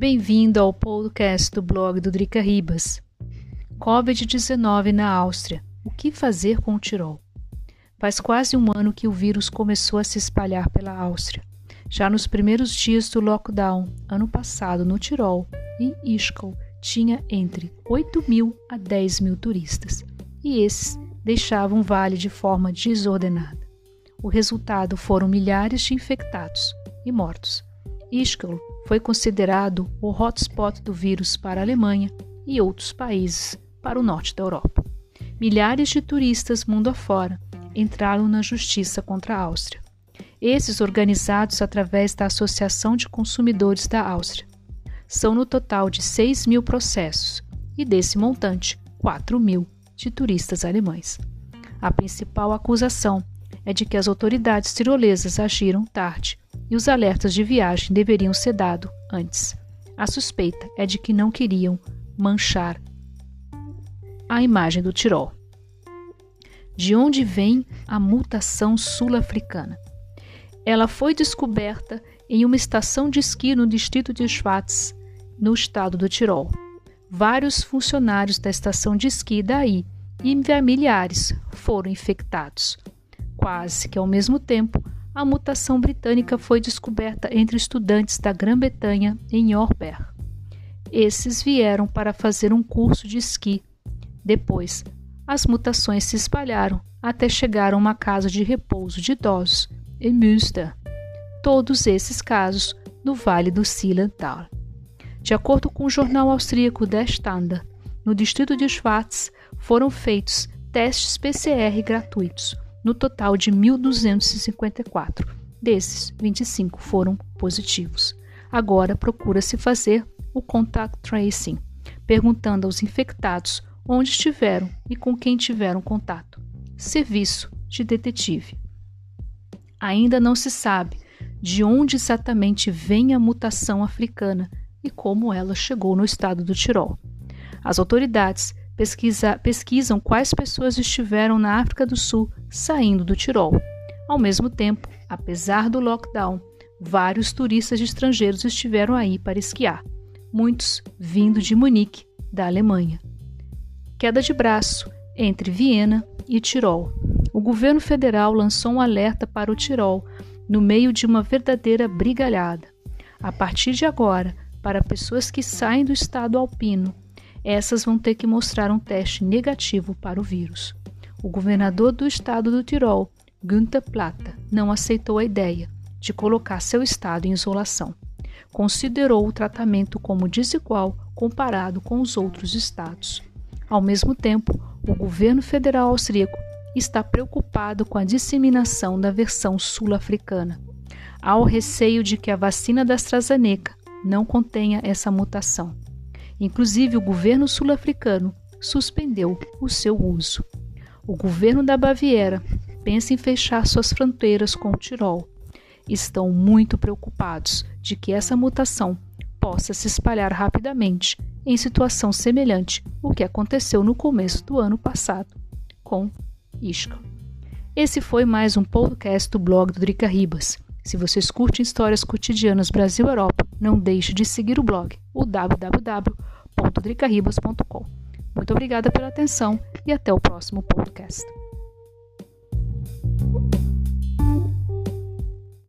Bem-vindo ao podcast do blog do Drica Ribas. Covid-19 na Áustria. O que fazer com o Tirol? Faz quase um ano que o vírus começou a se espalhar pela Áustria. Já nos primeiros dias do lockdown, ano passado, no Tirol, em Ischgl, tinha entre 8 mil a 10 mil turistas, e esses deixavam o vale de forma desordenada. O resultado foram milhares de infectados e mortos. Ischgl foi considerado o hotspot do vírus para a Alemanha e outros países para o norte da Europa. Milhares de turistas mundo afora entraram na justiça contra a Áustria. Esses organizados através da Associação de Consumidores da Áustria. São no total de 6 mil processos e desse montante, 4 mil de turistas alemães. A principal acusação é de que as autoridades tirolesas agiram tarde e os alertas de viagem deveriam ser dados antes. A suspeita é de que não queriam manchar a imagem do Tirol. De onde vem a mutação sul-africana? Ela foi descoberta em uma estação de esqui no distrito de Schwarz, no estado do Tirol. Vários funcionários da estação de esqui daí e familiares foram infectados. Quase que ao mesmo tempo, a mutação britânica foi descoberta entre estudantes da Grã-Bretanha em Orber. Esses vieram para fazer um curso de esqui. Depois, as mutações se espalharam até chegar a uma casa de repouso de idosos em Münster. Todos esses casos no Vale do Silental. De acordo com o jornal austríaco Der Standard, no distrito de Schwarz foram feitos testes PCR gratuitos no total de 1.254. Desses, 25 foram positivos. Agora procura-se fazer o contact tracing, perguntando aos infectados onde estiveram e com quem tiveram contato. Serviço de detetive. Ainda não se sabe de onde exatamente vem a mutação africana e como ela chegou no estado do Tirol. As autoridades pesquisa, pesquisam quais pessoas estiveram na África do Sul saindo do Tirol. Ao mesmo tempo, apesar do lockdown, vários turistas estrangeiros estiveram aí para esquiar, muitos vindo de Munique, da Alemanha. Queda de braço entre Viena e Tirol. O governo federal lançou um alerta para o Tirol no meio de uma verdadeira brigalhada. A partir de agora, para pessoas que saem do estado alpino essas vão ter que mostrar um teste negativo para o vírus. O governador do estado do Tirol, Günther Plata, não aceitou a ideia de colocar seu estado em isolação. Considerou o tratamento como desigual comparado com os outros estados. Ao mesmo tempo, o governo federal austríaco está preocupado com a disseminação da versão sul-africana. Há o receio de que a vacina da AstraZeneca não contenha essa mutação. Inclusive, o governo sul-africano suspendeu o seu uso. O governo da Baviera pensa em fechar suas fronteiras com o Tirol. Estão muito preocupados de que essa mutação possa se espalhar rapidamente em situação semelhante ao que aconteceu no começo do ano passado com Isca. Esse foi mais um podcast do blog do Drica Ribas. Se vocês curtem histórias cotidianas Brasil Europa, não deixe de seguir o blog, o www.dricaribas.com. Muito obrigada pela atenção e até o próximo podcast.